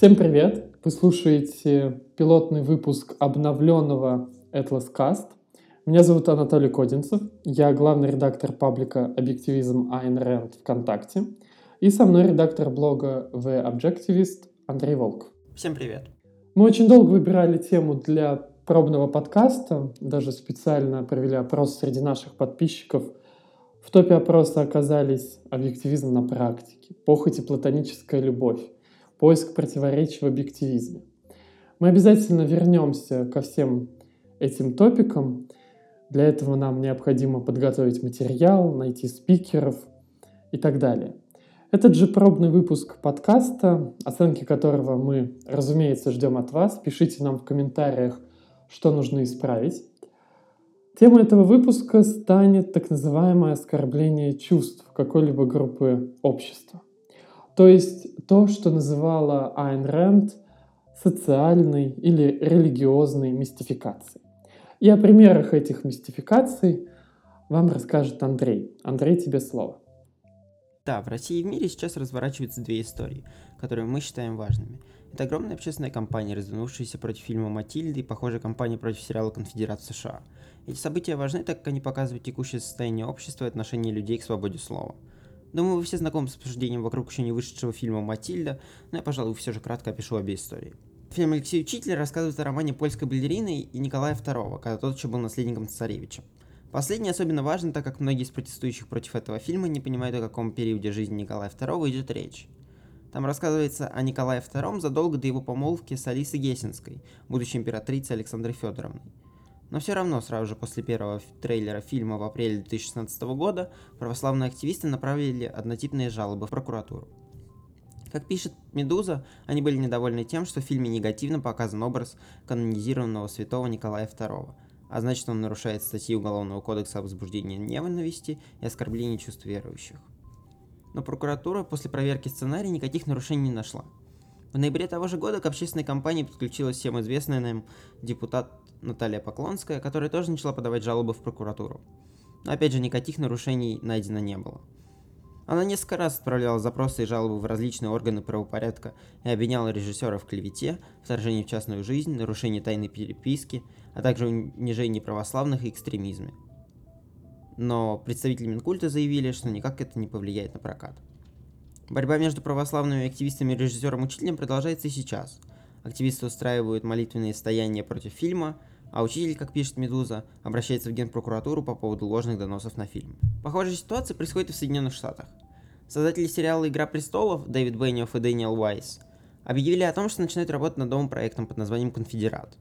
Всем привет! Вы слушаете пилотный выпуск обновленного Atlas Cast. Меня зовут Анатолий Кодинцев. Я главный редактор паблика «Объективизм Айн Рэнд» ВКонтакте. И со мной редактор блога The Objectivist Андрей Волк. Всем привет! Мы очень долго выбирали тему для пробного подкаста, даже специально провели опрос среди наших подписчиков. В топе опроса оказались объективизм на практике, похоть и платоническая любовь, поиск противоречий в объективизме. Мы обязательно вернемся ко всем этим топикам. Для этого нам необходимо подготовить материал, найти спикеров и так далее. Этот же пробный выпуск подкаста, оценки которого мы, разумеется, ждем от вас. Пишите нам в комментариях, что нужно исправить. Тема этого выпуска станет так называемое оскорбление чувств какой-либо группы общества. То есть то, что называла Айн Рэнд социальной или религиозной мистификацией. И о примерах этих мистификаций вам расскажет Андрей. Андрей, тебе слово. Да, в России и в мире сейчас разворачиваются две истории, которые мы считаем важными. Это огромная общественная кампания, развернувшаяся против фильма «Матильда» и похожая кампания против сериала «Конфедерат США». Эти события важны, так как они показывают текущее состояние общества и отношение людей к свободе слова. Думаю, вы все знакомы с обсуждением вокруг еще не вышедшего фильма «Матильда», но я, пожалуй, все же кратко опишу обе истории. Фильм Алексея Учителя рассказывает о романе польской балерины и Николая II, когда тот еще был наследником царевича. Последний особенно важен, так как многие из протестующих против этого фильма не понимают, о каком периоде жизни Николая II идет речь. Там рассказывается о Николае II задолго до его помолвки с Алисой Гессенской, будущей императрицей Александрой Федоровной. Но все равно сразу же после первого трейлера фильма в апреле 2016 года православные активисты направили однотипные жалобы в прокуратуру. Как пишет «Медуза», они были недовольны тем, что в фильме негативно показан образ канонизированного святого Николая II – а значит он нарушает статьи Уголовного кодекса о возбуждении ненависти и оскорблении чувств верующих. Но прокуратура после проверки сценария никаких нарушений не нашла. В ноябре того же года к общественной кампании подключилась всем известная нам депутат Наталья Поклонская, которая тоже начала подавать жалобы в прокуратуру. Но опять же, никаких нарушений найдено не было. Она несколько раз отправляла запросы и жалобы в различные органы правопорядка и обвиняла режиссера в клевете, вторжении в частную жизнь, нарушении тайной переписки, а также унижении православных и экстремизме. Но представители Минкульта заявили, что никак это не повлияет на прокат. Борьба между православными активистами и режиссером-учителем продолжается и сейчас. Активисты устраивают молитвенные стояния против фильма, а учитель, как пишет Медуза, обращается в генпрокуратуру по поводу ложных доносов на фильм. Похожая ситуация происходит и в Соединенных Штатах. Создатели сериала «Игра престолов» Дэвид Бенниофф и Дэниел Уайс объявили о том, что начинают работать над новым проектом под названием «Конфедерат».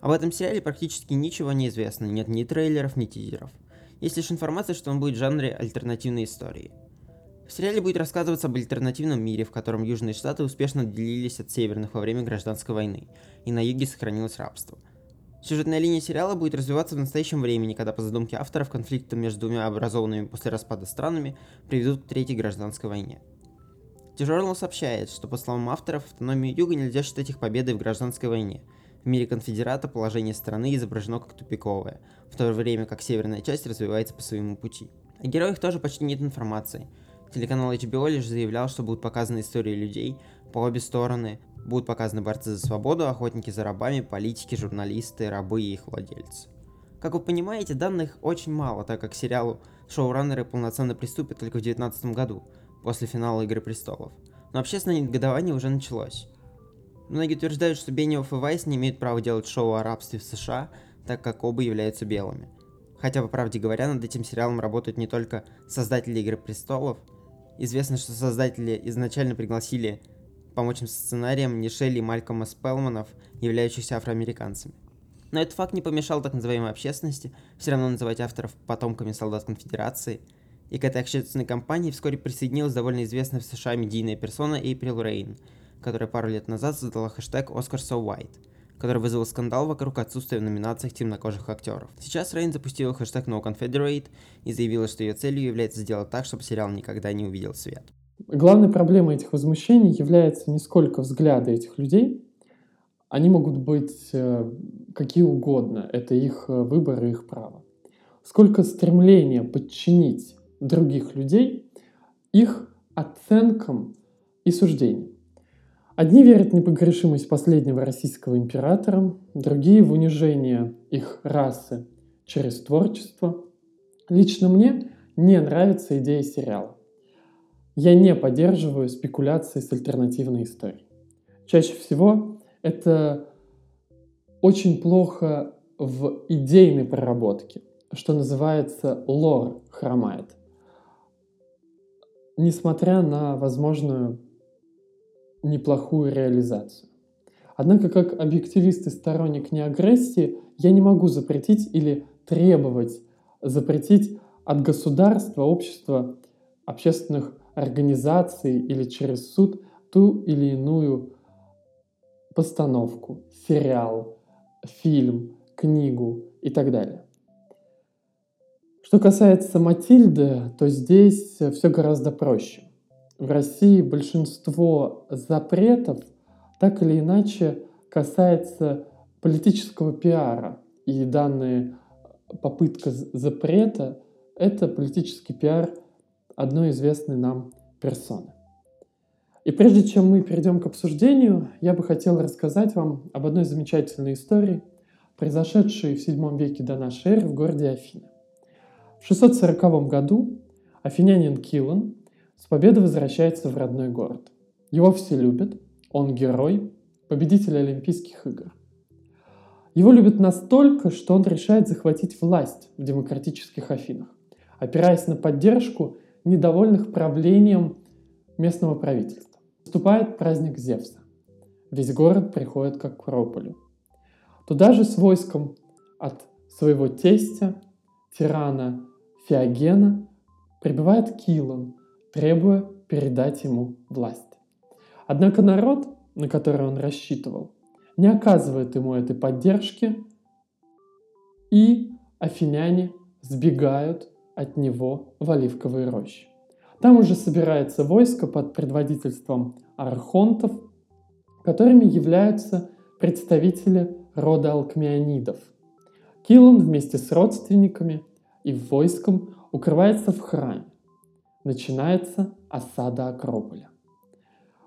Об этом сериале практически ничего не известно, нет ни трейлеров, ни тизеров. Есть лишь информация, что он будет в жанре альтернативной истории. В сериале будет рассказываться об альтернативном мире, в котором Южные Штаты успешно отделились от Северных во время Гражданской войны, и на юге сохранилось рабство – Сюжетная линия сериала будет развиваться в настоящем времени, когда по задумке авторов конфликты между двумя образованными после распада странами приведут к Третьей гражданской войне. The сообщает, что по словам авторов, автономию Юга нельзя считать их победой в гражданской войне. В мире конфедерата положение страны изображено как тупиковое, в то время как северная часть развивается по своему пути. О героях тоже почти нет информации. Телеканал HBO лишь заявлял, что будут показаны истории людей по обе стороны Будут показаны борцы за свободу, охотники за рабами, политики, журналисты, рабы и их владельцы. Как вы понимаете, данных очень мало, так как сериалу шоураннеры полноценно приступят только в 2019 году, после финала Игры Престолов. Но общественное негодование уже началось. Многие утверждают, что Бениофф и Вайс не имеют права делать шоу о рабстве в США, так как оба являются белыми. Хотя, по правде говоря, над этим сериалом работают не только создатели Игры Престолов. Известно, что создатели изначально пригласили помочь им с сценарием Нишель и Малькома Спелманов, являющихся афроамериканцами. Но этот факт не помешал так называемой общественности все равно называть авторов потомками солдат конфедерации, и к этой общественной кампании вскоре присоединилась довольно известная в США медийная персона Эйприл Рейн, которая пару лет назад создала хэштег «Oscar So White», который вызвал скандал вокруг отсутствия в номинациях темнокожих актеров. Сейчас Рейн запустила хэштег No Confederate и заявила, что ее целью является сделать так, чтобы сериал никогда не увидел свет. Главной проблемой этих возмущений является не сколько взгляды этих людей, они могут быть э, какие угодно, это их э, выбор и их право, сколько стремление подчинить других людей их оценкам и суждениям. Одни верят в непогрешимость последнего российского императора, другие в унижение их расы через творчество. Лично мне не нравится идея сериала. Я не поддерживаю спекуляции с альтернативной историей. Чаще всего это очень плохо в идейной проработке, что называется лор хромает. Несмотря на возможную неплохую реализацию. Однако, как объективист и сторонник неагрессии, я не могу запретить или требовать запретить от государства, общества, общественных организаций или через суд ту или иную постановку, сериал, фильм, книгу и так далее. Что касается Матильды, то здесь все гораздо проще в России большинство запретов так или иначе касается политического пиара. И данная попытка запрета — это политический пиар одной известной нам персоны. И прежде чем мы перейдем к обсуждению, я бы хотел рассказать вам об одной замечательной истории, произошедшей в VII веке до нашей эры в городе Афины. В 640 году афинянин Килон с победы возвращается в родной город. Его все любят, он герой, победитель Олимпийских игр. Его любят настолько, что он решает захватить власть в демократических Афинах, опираясь на поддержку недовольных правлением местного правительства. Наступает праздник Зевса. Весь город приходит к Акрополю. Туда же с войском от своего тестя, тирана Феогена, прибывает Килон, требуя передать ему власть. Однако народ, на который он рассчитывал, не оказывает ему этой поддержки, и афиняне сбегают от него в Оливковые рощи. Там уже собирается войско под предводительством архонтов, которыми являются представители рода алкмеонидов. Килон вместе с родственниками и войском укрывается в храме, начинается осада Акрополя.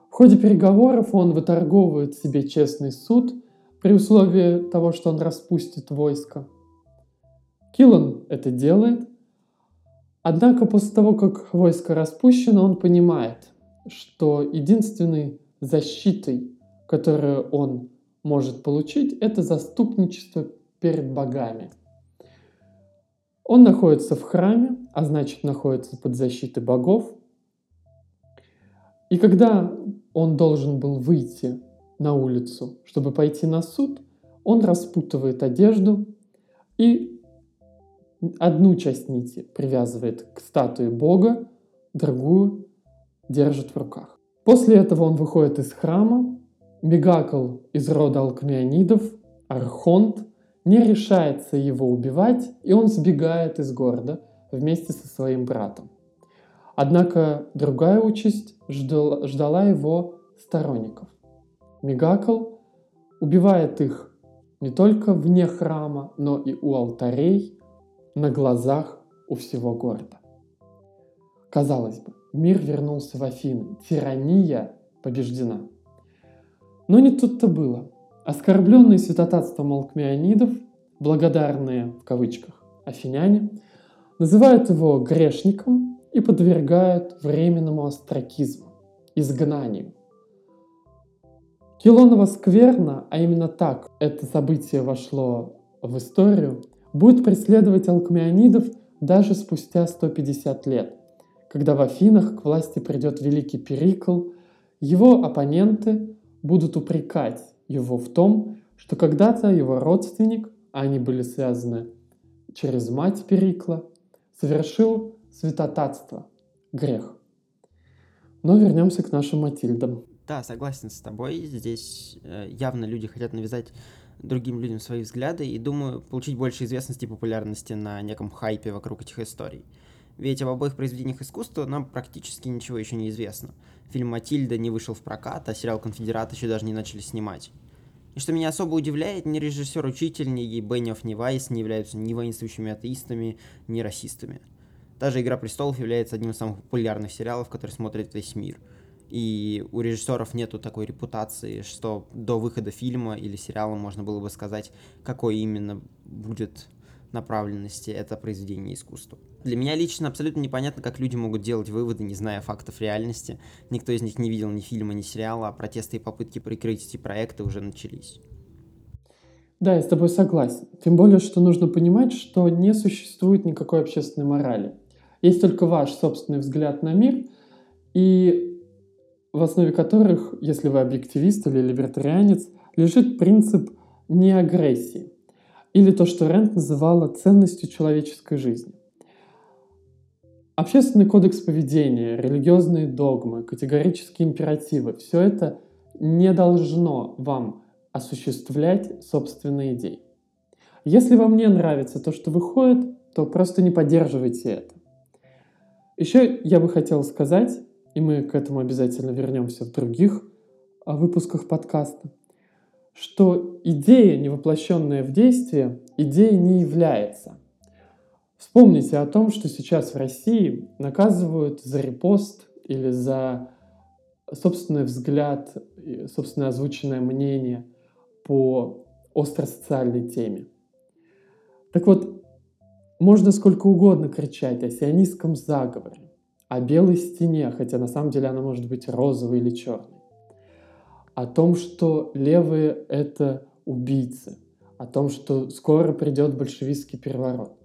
В ходе переговоров он выторговывает себе честный суд при условии того, что он распустит войско. Киллан это делает, однако после того, как войско распущено, он понимает, что единственной защитой, которую он может получить, это заступничество перед богами – он находится в храме, а значит находится под защитой богов. И когда он должен был выйти на улицу, чтобы пойти на суд, он распутывает одежду и одну часть нити привязывает к статуе бога, другую держит в руках. После этого он выходит из храма, Мегакл из рода алкмеонидов, Архонт, не решается его убивать, и он сбегает из города вместе со своим братом. Однако другая участь ждала, ждала его сторонников. Мегакл убивает их не только вне храма, но и у алтарей, на глазах у всего города. Казалось бы, мир вернулся в Афины, тирания побеждена. Но не тут-то было. Оскорбленные святотатством алкмеонидов, благодарные в кавычках афиняне, называют его грешником и подвергают временному остракизму, изгнанию. Килонова скверна, а именно так это событие вошло в историю, будет преследовать алкмеонидов даже спустя 150 лет, когда в Афинах к власти придет великий Перикл, его оппоненты будут упрекать его в том, что когда-то его родственник, а они были связаны через мать Перикла, совершил святотатство, грех. Но вернемся к нашим Матильдам. Да, согласен с тобой. Здесь э, явно люди хотят навязать другим людям свои взгляды и, думаю, получить больше известности и популярности на неком хайпе вокруг этих историй. Ведь об обоих произведениях искусства нам практически ничего еще не известно. Фильм «Матильда» не вышел в прокат, а сериал «Конфедерат» еще даже не начали снимать. И что меня особо удивляет, ни режиссер-учитель, ни Бенниофф, ни Вайс не являются ни воинствующими атеистами, ни расистами. Даже «Игра престолов» является одним из самых популярных сериалов, который смотрит весь мир. и у режиссеров нету такой репутации, что до выхода фильма или сериала можно было бы сказать, какой именно будет направленности это произведение искусства. Для меня лично абсолютно непонятно, как люди могут делать выводы, не зная фактов реальности. Никто из них не видел ни фильма, ни сериала, а протесты и попытки прикрыть эти проекты уже начались. Да, я с тобой согласен. Тем более, что нужно понимать, что не существует никакой общественной морали. Есть только ваш собственный взгляд на мир, и в основе которых, если вы объективист или либертарианец, лежит принцип неагрессии, или то, что Рент называла ценностью человеческой жизни. Общественный кодекс поведения, религиозные догмы, категорические императивы – все это не должно вам осуществлять собственные идеи. Если вам не нравится то, что выходит, то просто не поддерживайте это. Еще я бы хотел сказать, и мы к этому обязательно вернемся в других а, выпусках подкаста, что идея, не воплощенная в действие, идеей не является. Вспомните о том, что сейчас в России наказывают за репост или за собственный взгляд, собственное озвученное мнение по остросоциальной теме. Так вот, можно сколько угодно кричать о сионистском заговоре, о белой стене, хотя на самом деле она может быть розовой или черной, о том, что левые — это убийцы, о том, что скоро придет большевистский переворот.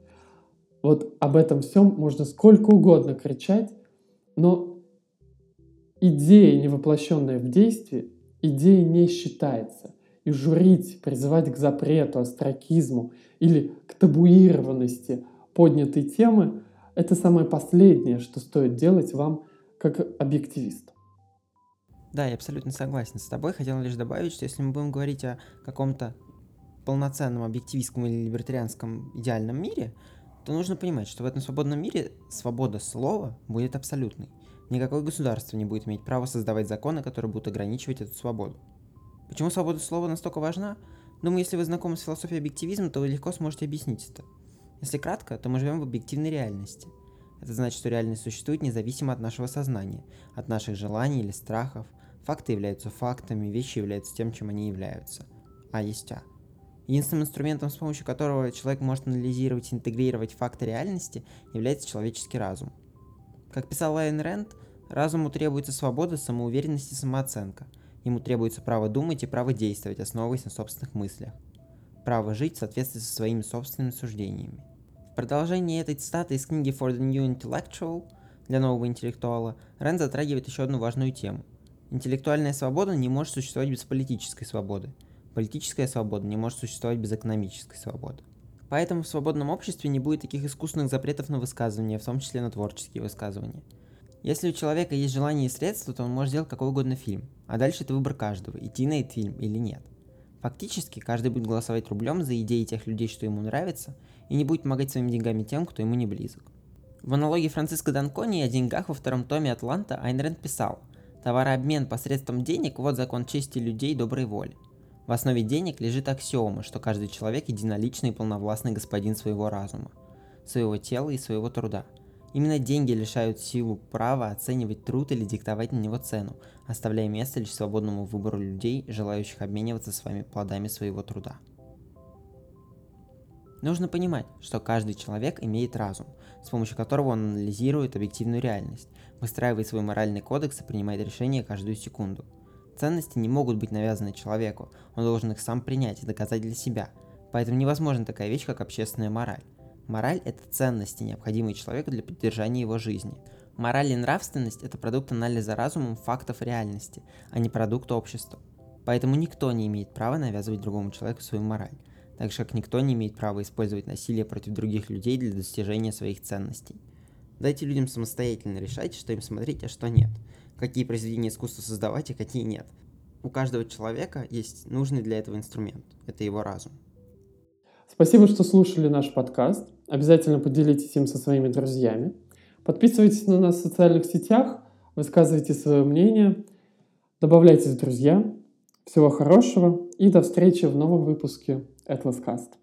Вот об этом всем можно сколько угодно кричать, но идея, не воплощенная в действие, идеей не считается. И журить, призывать к запрету, астракизму или к табуированности поднятой темы это самое последнее, что стоит делать вам как объективисту. Да, я абсолютно согласен с тобой. Хотел лишь добавить, что если мы будем говорить о каком-то полноценном объективистском или либертарианском идеальном мире, то нужно понимать, что в этом свободном мире свобода слова будет абсолютной. Никакое государство не будет иметь права создавать законы, которые будут ограничивать эту свободу. Почему свобода слова настолько важна? Думаю, если вы знакомы с философией объективизма, то вы легко сможете объяснить это. Если кратко, то мы живем в объективной реальности. Это значит, что реальность существует независимо от нашего сознания, от наших желаний или страхов. Факты являются фактами, вещи являются тем, чем они являются. А есть А. Единственным инструментом, с помощью которого человек может анализировать и интегрировать факты реальности, является человеческий разум. Как писал Лайн Рэнд, разуму требуется свобода, самоуверенность и самооценка. Ему требуется право думать и право действовать, основываясь на собственных мыслях. Право жить в соответствии со своими собственными суждениями. В продолжении этой цитаты из книги For the New Intellectual для нового интеллектуала Рен затрагивает еще одну важную тему. Интеллектуальная свобода не может существовать без политической свободы. Политическая свобода не может существовать без экономической свободы. Поэтому в свободном обществе не будет таких искусственных запретов на высказывания, в том числе на творческие высказывания. Если у человека есть желание и средства, то он может сделать какой угодно фильм, а дальше это выбор каждого, идти на этот фильм или нет. Фактически, каждый будет голосовать рублем за идеи тех людей, что ему нравится, и не будет помогать своими деньгами тем, кто ему не близок. В аналогии Франциско Данкони о деньгах во втором томе Атланта Айн Рэнд писал «Товарообмен посредством денег – вот закон чести людей доброй воли. В основе денег лежит аксиома, что каждый человек единоличный и полновластный господин своего разума, своего тела и своего труда – Именно деньги лишают силу права оценивать труд или диктовать на него цену, оставляя место лишь свободному выбору людей, желающих обмениваться с вами плодами своего труда. Нужно понимать, что каждый человек имеет разум, с помощью которого он анализирует объективную реальность, выстраивает свой моральный кодекс и принимает решения каждую секунду. Ценности не могут быть навязаны человеку, он должен их сам принять и доказать для себя, поэтому невозможна такая вещь, как общественная мораль. Мораль – это ценности, необходимые человеку для поддержания его жизни. Мораль и нравственность – это продукт анализа разумом фактов реальности, а не продукт общества. Поэтому никто не имеет права навязывать другому человеку свою мораль, так же как никто не имеет права использовать насилие против других людей для достижения своих ценностей. Дайте людям самостоятельно решать, что им смотреть, а что нет. Какие произведения искусства создавать, а какие нет. У каждого человека есть нужный для этого инструмент. Это его разум. Спасибо, что слушали наш подкаст. Обязательно поделитесь им со своими друзьями. Подписывайтесь на нас в социальных сетях, высказывайте свое мнение, добавляйтесь в друзья. Всего хорошего и до встречи в новом выпуске Atlas Cast.